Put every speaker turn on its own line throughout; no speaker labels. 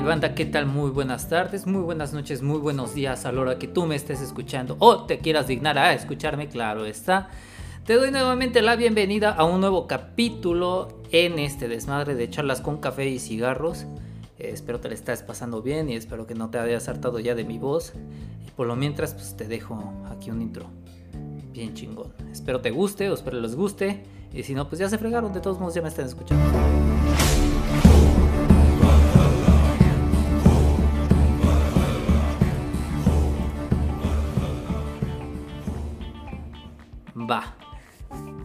mi banda? ¿Qué tal? Muy buenas tardes, muy buenas noches, muy buenos días a la hora que tú me estés escuchando o te quieras dignar a escucharme, claro está. Te doy nuevamente la bienvenida a un nuevo capítulo en este desmadre de charlas con café y cigarros. Eh, espero te la estés pasando bien y espero que no te hayas hartado ya de mi voz. Por lo mientras, pues te dejo aquí un intro bien chingón. Espero te guste o espero les guste. Y si no, pues ya se fregaron. De todos modos, ya me están escuchando.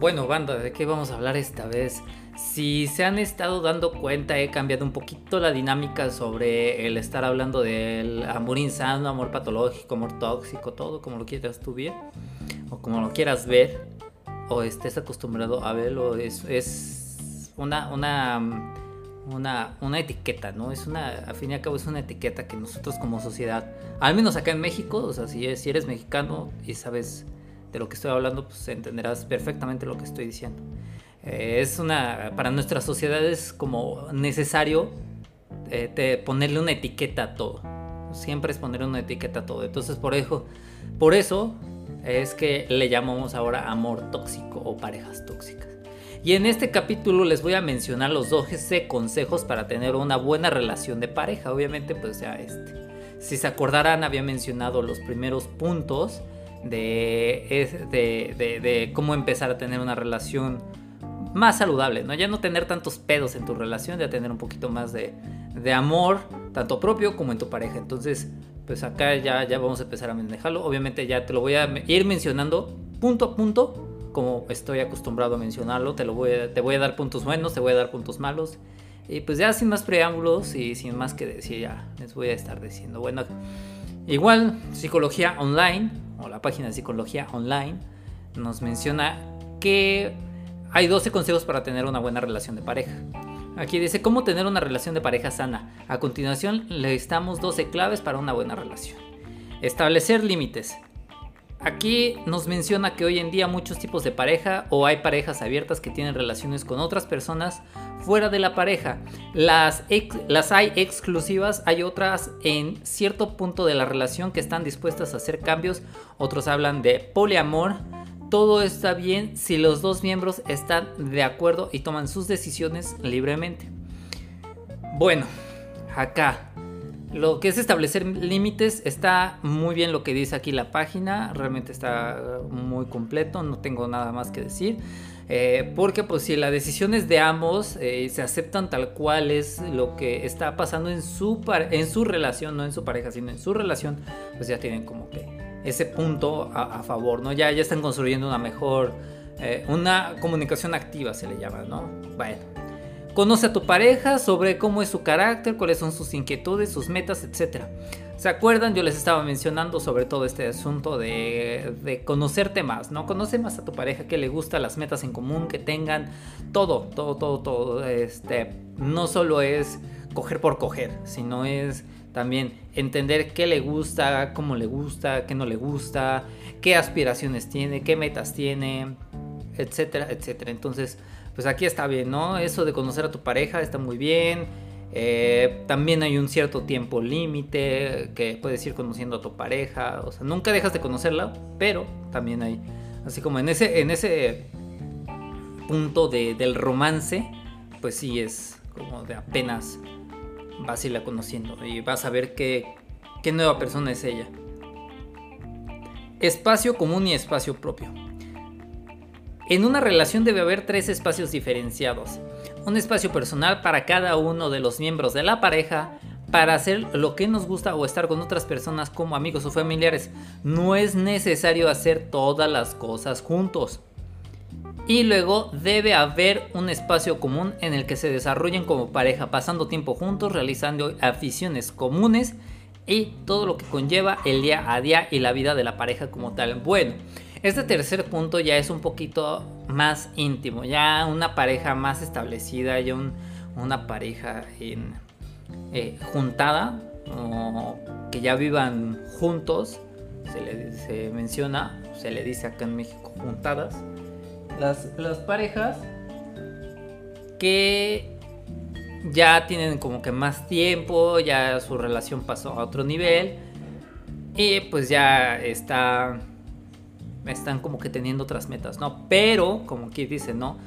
Bueno, banda, ¿de qué vamos a hablar esta vez? Si se han estado dando cuenta, he cambiado un poquito la dinámica sobre el estar hablando del amor insano, amor patológico, amor tóxico, todo como lo quieras tú bien, o como lo quieras ver, o estés acostumbrado a verlo. Es, es una, una, una, una etiqueta, ¿no? Es una, a fin y al cabo, es una etiqueta que nosotros como sociedad, al menos acá en México, o sea, si, si eres mexicano y sabes de lo que estoy hablando, pues entenderás perfectamente lo que estoy diciendo. Eh, es una, para nuestra sociedad es como necesario eh, ponerle una etiqueta a todo. Siempre es ponerle una etiqueta a todo. Entonces por eso, por eso es que le llamamos ahora amor tóxico o parejas tóxicas. Y en este capítulo les voy a mencionar los 12 consejos para tener una buena relación de pareja. Obviamente, pues ya este. Si se acordarán, había mencionado los primeros puntos de, de, cómo empezar a tener una relación más saludable, ¿no? Ya no tener tantos pedos en tu relación, ya tener un poquito más de, amor, tanto propio como en tu pareja. Entonces, pues acá ya, ya vamos a empezar a manejarlo. Obviamente ya te lo voy a ir mencionando punto a punto, como estoy acostumbrado a mencionarlo. Te, lo voy a, te voy a dar puntos buenos, te voy a dar puntos malos. Y pues ya sin más preámbulos y sin más que decir, ya les voy a estar diciendo. Bueno, igual, psicología online o la página de psicología online, nos menciona que hay 12 consejos para tener una buena relación de pareja. Aquí dice cómo tener una relación de pareja sana. A continuación le listamos 12 claves para una buena relación. Establecer límites. Aquí nos menciona que hoy en día muchos tipos de pareja o hay parejas abiertas que tienen relaciones con otras personas fuera de la pareja. Las, hay exclusivas, hay otras en cierto punto de la relación que están dispuestas a hacer cambios. Otros hablan de poliamor. Todo está bien si los dos miembros están de acuerdo y toman sus decisiones libremente. Bueno, acá lo que es establecer límites está muy bien lo que dice aquí la página, realmente está muy completo, no tengo nada más que decir. Eh, porque pues si la decisión es de ambos, eh, se aceptan tal cual es lo que está pasando en su, en su relación, no en su pareja, sino en su relación, pues ya tienen como que ese punto a, favor, ¿no? Ya, ya están construyendo una mejor, eh, una comunicación activa se le llama, ¿no? Bueno. Conoce a tu pareja sobre cómo es su carácter, cuáles son sus inquietudes, sus metas, etc. ¿Se acuerdan? Yo les estaba mencionando sobre todo este asunto de, conocerte más, ¿no? Conoce más a tu pareja, qué le gusta, las metas en común que tengan, todo, todo, todo, todo. Este, no solo es coger por coger, sino es también entender qué le gusta, cómo le gusta, qué no le gusta, qué aspiraciones tiene, qué metas tiene, etcétera, etcétera. Entonces, pues aquí está bien, ¿no? Eso de conocer a tu pareja está muy bien. Eh, también hay un cierto tiempo límite que puedes ir conociendo a tu pareja. O sea, nunca dejas de conocerla, pero también hay, así como en ese, en ese punto del romance, pues sí es como de apenas vas a irla conociendo y vas a ver qué, qué nueva persona es ella. Espacio común y espacio propio. En una relación debe haber tres espacios diferenciados. Un espacio personal para cada uno de los miembros de la pareja, para hacer lo que nos gusta o estar con otras personas como amigos o familiares. No es necesario hacer todas las cosas juntos. Y luego debe haber un espacio común en el que se desarrollen como pareja, pasando tiempo juntos, realizando aficiones comunes y todo lo que conlleva el día a día y la vida de la pareja como tal. Bueno, este tercer punto ya es un poquito más íntimo, ya una pareja más establecida, ya una pareja eh, juntada, o que ya vivan juntos, se le menciona, se le dice acá en México juntadas, las, las parejas que ya tienen como que más tiempo, ya su relación pasó a otro nivel y pues ya está están como que teniendo otras metas, ¿no? Pero, como aquí dice, ¿no?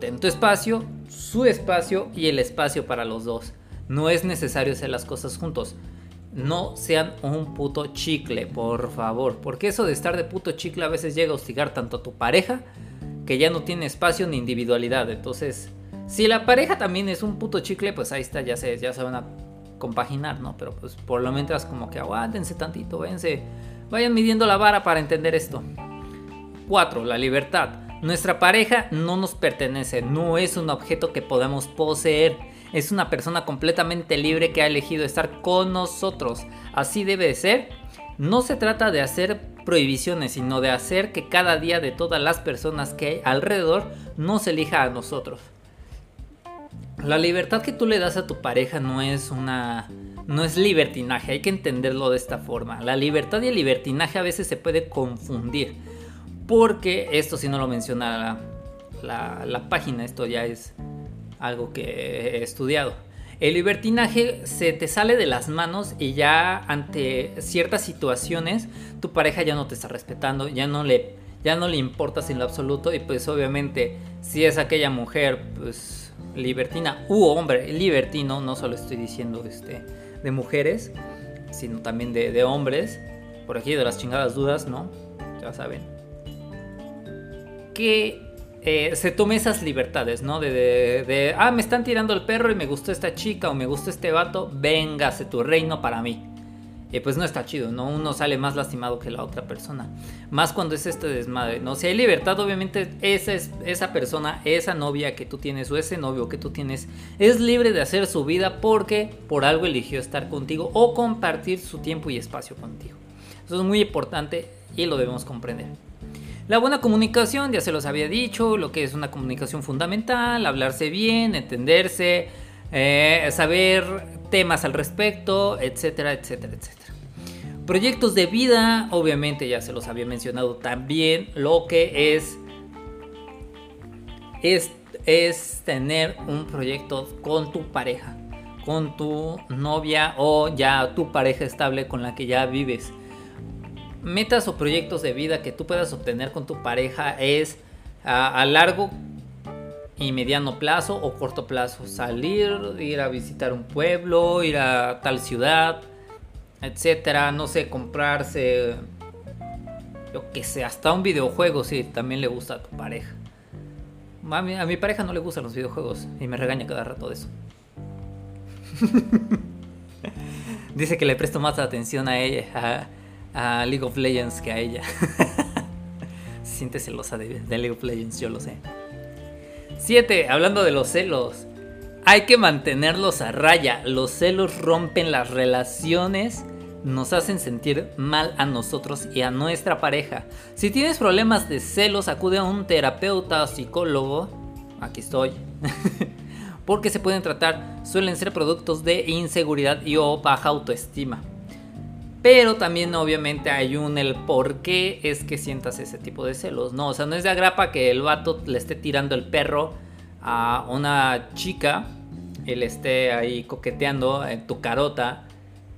Ten tu espacio, su espacio y el espacio para los dos. No es necesario hacer las cosas juntos. No sean un puto chicle, por favor. Porque eso de estar de puto chicle a veces llega a hostigar tanto a tu pareja que ya no tiene espacio ni individualidad. Entonces, si la pareja también es un puto chicle, pues ahí está, ya se, ya se van a compaginar, ¿no? Pero pues por lo menos como que aguántense tantito, véanse, vayan midiendo la vara para entender esto. 4. La libertad. Nuestra pareja no nos pertenece, no es un objeto que podamos poseer. Es una persona completamente libre que ha elegido estar con nosotros. Así debe de ser. No se trata de hacer prohibiciones, sino de hacer que cada día de todas las personas que hay alrededor nos elija a nosotros. La libertad que tú le das a tu pareja no es una no es libertinaje, hay que entenderlo de esta forma. La libertad y el libertinaje a veces se puede confundir. Porque esto si no lo menciona la, página, esto ya es algo que he estudiado. El libertinaje se te sale de las manos y ya ante ciertas situaciones tu pareja ya no te está respetando, ya no le, ya no le importas en lo absoluto y pues obviamente si es aquella mujer pues libertina u hombre libertino, no solo estoy diciendo este, de mujeres, sino también de, de hombres, por aquí de las chingadas dudas, ¿no? Ya saben que eh, se tome esas libertades, ¿no? De, ah, me están tirando el perro y me gustó esta chica o me gustó este vato, véngase tu reino para mí. Y pues no está chido, ¿no? Uno sale más lastimado que la otra persona. Más cuando es este desmadre, ¿no? Si hay libertad, obviamente esa, es, esa persona, esa novia que tú tienes o ese novio que tú tienes, es libre de hacer su vida porque por algo eligió estar contigo o compartir su tiempo y espacio contigo. Eso es muy importante y lo debemos comprender. La buena comunicación, ya se los había dicho, lo que es una comunicación fundamental, hablarse bien, entenderse, eh, saber temas al respecto, etcétera, etcétera, etcétera. Proyectos de vida, obviamente ya se los había mencionado también, lo que es, es, es tener un proyecto con tu pareja, con tu novia o ya tu pareja estable con la que ya vives metas o proyectos de vida que tú puedas obtener con tu pareja es a, largo y mediano plazo o corto plazo. Salir, ir a visitar un pueblo, ir a tal ciudad, etcétera. No sé, comprarse, yo que sé, hasta un videojuego si también le gusta a tu pareja. A mi, a mi pareja no le gustan los videojuegos y me regaña cada rato de eso. Dice que le presto más atención a ella a League of Legends que a ella. Se siente celosa de, League of Legends, yo lo sé. 7. Hablando de los celos. Hay que mantenerlos a raya. Los celos rompen las relaciones, nos hacen sentir mal a nosotros y a nuestra pareja. Si tienes problemas de celos, acude a un terapeuta o psicólogo. Aquí estoy. Porque se pueden tratar, suelen ser productos de inseguridad y o baja autoestima. Pero también obviamente hay un el por qué es que sientas ese tipo de celos, ¿no? O sea, no es de agrapa que el vato le esté tirando el perro a una chica, él esté ahí coqueteando en tu carota,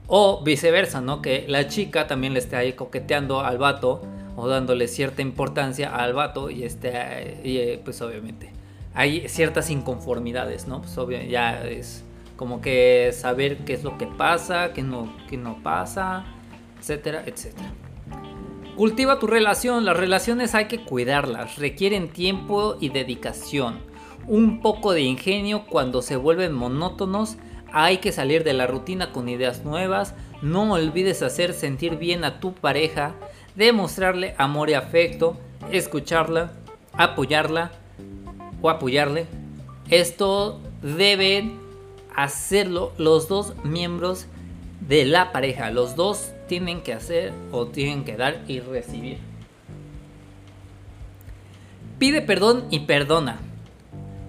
o viceversa, ¿no? Que la chica también le esté ahí coqueteando al vato o dándole cierta importancia al vato y esté, y, eh, pues obviamente hay ciertas inconformidades, ¿no? Pues obviamente ya es como que saber qué es lo que pasa, qué no, qué no pasa, etcétera, etcétera. Cultiva tu relación, las relaciones hay que cuidarlas, requieren tiempo y dedicación. Un poco de ingenio cuando se vuelven monótonos, hay que salir de la rutina con ideas nuevas, no olvides hacer sentir bien a tu pareja, demostrarle amor y afecto, escucharla, apoyarla o apoyarle. Esto deben hacerlo los dos miembros de la pareja. Los dos tienen que hacer o tienen que dar y recibir. Pide perdón y perdona.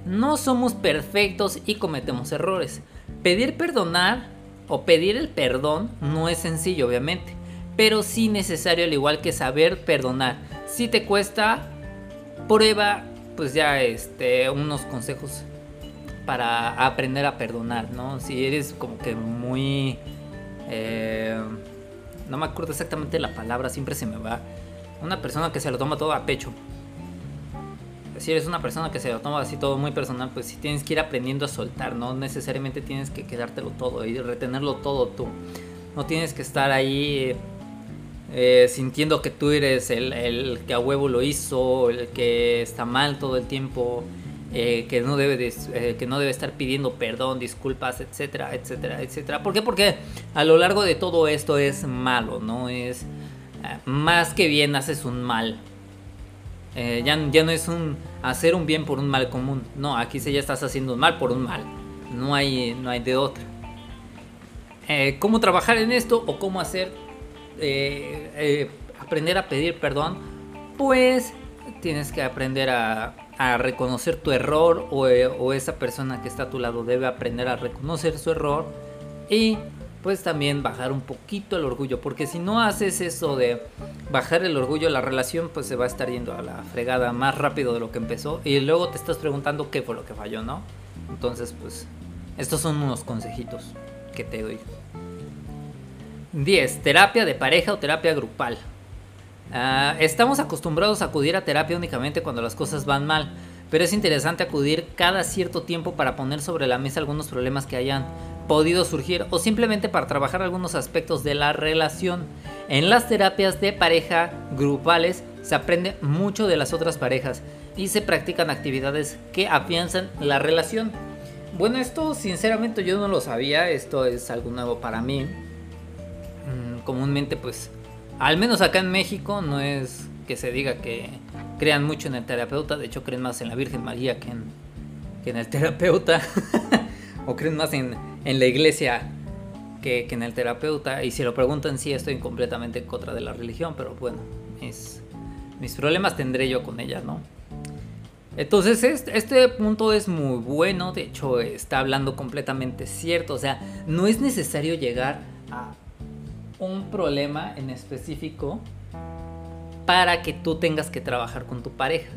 No somos perfectos y cometemos errores. Pedir perdonar o pedir el perdón no es sencillo, obviamente, pero sí necesario al igual que saber perdonar. Si te cuesta, prueba pues ya este unos consejos para aprender a perdonar, ¿no? Si eres como que muy... Eh, no me acuerdo exactamente la palabra, siempre se me va. Una persona que se lo toma todo a pecho. Si eres una persona que se lo toma así todo muy personal, pues si tienes que ir aprendiendo a soltar, no necesariamente tienes que quedártelo todo y retenerlo todo tú. No tienes que estar ahí eh, sintiendo que tú eres el, el, que a huevo lo hizo, el que está mal todo el tiempo, eh, que, no debe eh, que no debe estar pidiendo perdón, disculpas, etcétera, etcétera, etcétera. ¿Por qué? Porque a lo largo de todo esto es malo, ¿no? Es más que bien haces un mal. ya, ya no es un hacer un bien por un mal común. No, aquí se ya estás haciendo un mal por un mal. No hay, no hay de otra. ¿Cómo trabajar en esto o cómo hacer eh, eh, aprender a pedir perdón, pues tienes que aprender a, reconocer tu error eh, o, esa persona que está a tu lado debe aprender a reconocer su error y pues también bajar un poquito el orgullo, porque si no haces eso de bajar el orgullo, la relación pues se va a estar yendo a la fregada más rápido de lo que empezó y luego te estás preguntando qué fue lo que falló, ¿no? Entonces pues estos son unos consejitos que te doy. 10. Terapia de pareja o terapia grupal. Ah, estamos acostumbrados a acudir a terapia únicamente cuando las cosas van mal, pero es interesante acudir cada cierto tiempo para poner sobre la mesa algunos problemas que hayan podido surgir o simplemente para trabajar algunos aspectos de la relación. En las terapias de pareja grupales se aprende mucho de las otras parejas y se practican actividades que afianzan la relación. Bueno, esto sinceramente yo no lo sabía, esto es algo nuevo para mí comúnmente pues, al menos acá en México no es que se diga que crean mucho en el terapeuta, de hecho creen más en la Virgen María que en, que en el terapeuta, o creen más en, en la iglesia que, que, en el terapeuta, y si lo preguntan sí estoy completamente en contra de la religión, pero bueno, es, mis problemas tendré yo con ella, ¿no? Entonces este, este, punto es muy bueno, de hecho está hablando completamente cierto, o sea, no es necesario llegar a un problema en específico para que tú tengas que trabajar con tu pareja.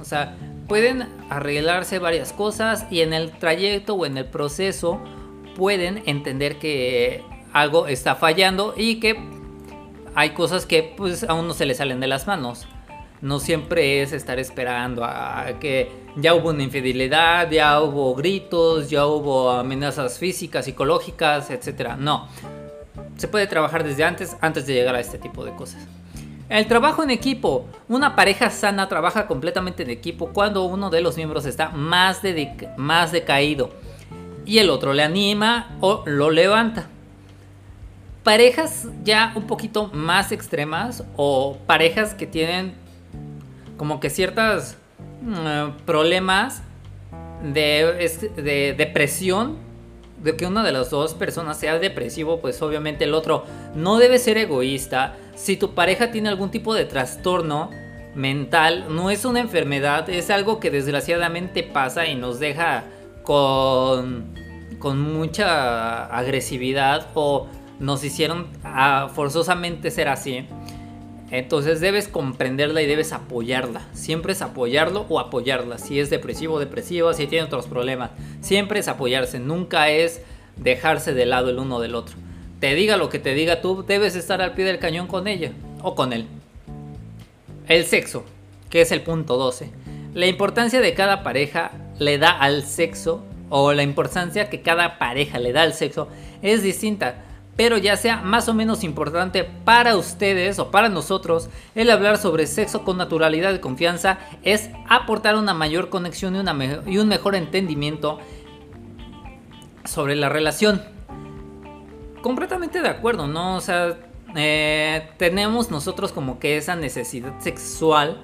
O sea, pueden arreglarse varias cosas y en el trayecto o en el proceso pueden entender que algo está fallando y que hay cosas que pues a uno se le salen de las manos. No siempre es estar esperando a que ya hubo una infidelidad, ya hubo gritos, ya hubo amenazas físicas, psicológicas, etc. No, se puede trabajar desde antes, antes de llegar a este tipo de cosas. El trabajo en equipo. Una pareja sana trabaja completamente en equipo cuando uno de los miembros está más, más decaído y el otro le anima o lo levanta. Parejas ya un poquito más extremas o parejas que tienen como que ciertos mm, problemas de, de depresión de que una de las dos personas sea depresivo, pues obviamente el otro no debe ser egoísta. Si tu pareja tiene algún tipo de trastorno mental, no es una enfermedad, es algo que desgraciadamente pasa y nos deja con, con mucha agresividad o nos hicieron forzosamente ser así. Entonces debes comprenderla y debes apoyarla. Siempre es apoyarlo o apoyarla. Si es depresivo o depresiva, si tiene otros problemas. Siempre es apoyarse. Nunca es dejarse de lado el uno del otro. Te diga lo que te diga tú, debes estar al pie del cañón con ella o con él. El sexo, que es el punto 12. La importancia de cada pareja le da al sexo o la importancia que cada pareja le da al sexo es distinta pero ya sea más o menos importante para ustedes o para nosotros, el hablar sobre sexo con naturalidad y confianza es aportar una mayor conexión y, una y un mejor entendimiento sobre la relación. Completamente de acuerdo, ¿no? O sea, eh, tenemos nosotros como que esa necesidad sexual.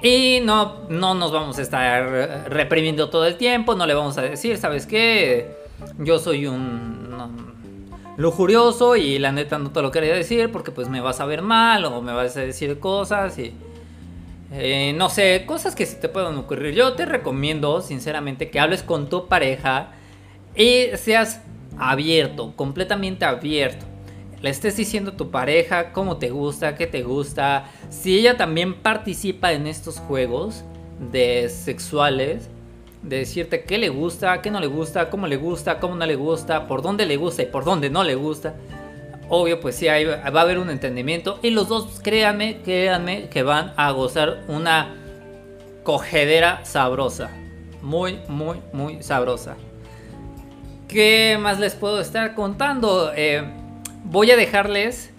Y no, no nos vamos a estar reprimiendo todo el tiempo, no le vamos a decir, ¿sabes qué? Yo soy un lujurioso y la neta no te lo quería decir porque pues me vas a ver mal o me vas a decir cosas y eh, no sé, cosas que se te puedan ocurrir. Yo te recomiendo sinceramente que hables con tu pareja y seas abierto, completamente abierto. Le estés diciendo a tu pareja cómo te gusta, qué te gusta. Si ella también participa en estos juegos de sexuales, de decirte qué le gusta, qué no le gusta, cómo le gusta, cómo no le gusta, por dónde le gusta y por dónde no le gusta. Obvio, pues sí, va a haber un entendimiento. Y los dos, créanme, créanme que van a gozar una cogedera sabrosa. Muy, muy, muy sabrosa. ¿Qué más les puedo estar contando? Eh, voy a dejarles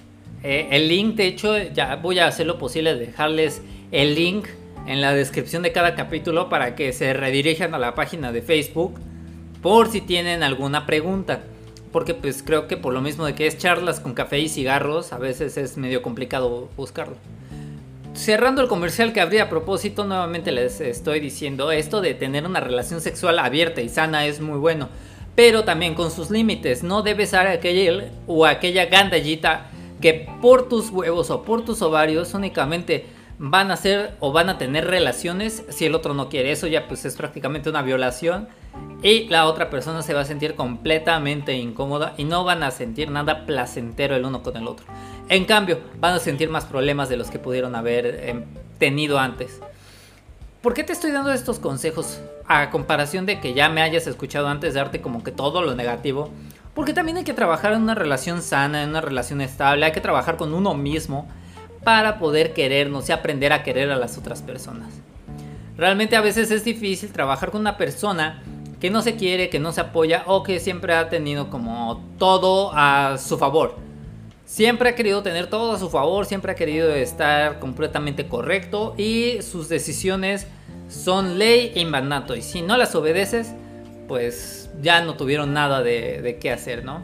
eh, el link. De hecho, ya voy a hacer lo posible de dejarles el link en la descripción de cada capítulo para que se redirijan a la página de Facebook por si tienen alguna pregunta. Porque pues creo que por lo mismo de que es charlas con café y cigarros, a veces es medio complicado buscarlo cerrando el comercial que habría a propósito, nuevamente les estoy diciendo esto de tener una relación sexual abierta y sana es muy bueno, pero también con sus límites. No debes ser aquella o aquella gandallita que por tus huevos o por tus ovarios únicamente van a hacer o van a tener relaciones si el otro no quiere. Eso ya pues es prácticamente una violación y la otra persona se va a sentir completamente incómoda y no van a sentir nada placentero el uno con el otro. En cambio, van a sentir más problemas de los que pudieron haber em, tenido antes. ¿Por qué te estoy dando estos consejos a comparación de que ya me hayas escuchado antes de darte como que todo lo negativo? Porque también hay que trabajar en una relación sana, en una relación estable, hay que trabajar con uno mismo para poder querernos y aprender a querer a las otras personas. Realmente a veces es difícil trabajar con una persona que no se quiere, que no se apoya o que siempre ha tenido como todo a su favor Siempre ha querido tener todo a su favor, siempre ha querido estar completamente correcto y sus decisiones son ley e mandato. Y si no las obedeces, pues ya no tuvieron nada de, qué hacer, ¿no?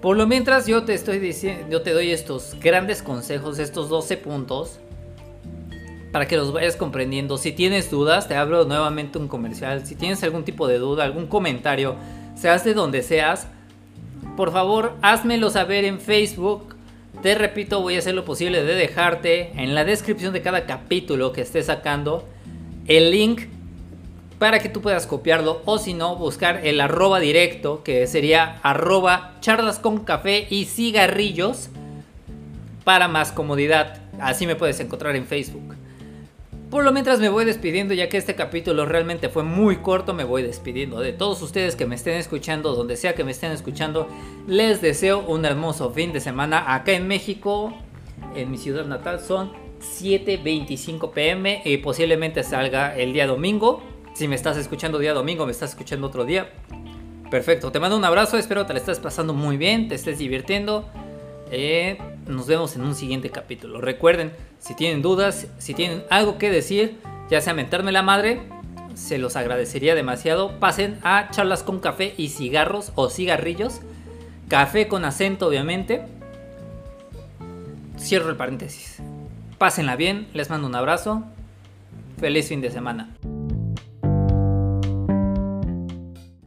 Por lo mientras yo te estoy diciendo, yo te doy estos grandes consejos, estos 12 puntos, para que los vayas comprendiendo. Si tienes dudas, te abro nuevamente un comercial. Si tienes algún tipo de duda, algún comentario, seas de donde seas, por favor házmelo saber en Facebook. Te repito, voy a hacer lo posible de dejarte en la descripción de cada capítulo que esté sacando el link para que tú puedas copiarlo o si no buscar el arroba directo que sería arroba charlas con café y cigarrillos para más comodidad. Así me puedes encontrar en Facebook. Por lo mientras me voy despidiendo, ya que este capítulo realmente fue muy corto, me voy despidiendo de todos ustedes que me estén escuchando, donde sea que me estén escuchando. Les deseo un hermoso fin de semana acá en México, en mi ciudad natal. Son 7.25 pm y posiblemente salga el día domingo. Si me estás escuchando día domingo, me estás escuchando otro día. Perfecto, te mando un abrazo, espero te la estés pasando muy bien, te estés divirtiendo. Eh, nos vemos en un siguiente capítulo. Recuerden, si tienen dudas, si tienen algo que decir, ya sea mentarme la madre, se los agradecería demasiado. Pasen a charlas con café y cigarros o cigarrillos. Café con acento, obviamente. Cierro el paréntesis. Pásenla bien, les mando un abrazo. Feliz fin de semana.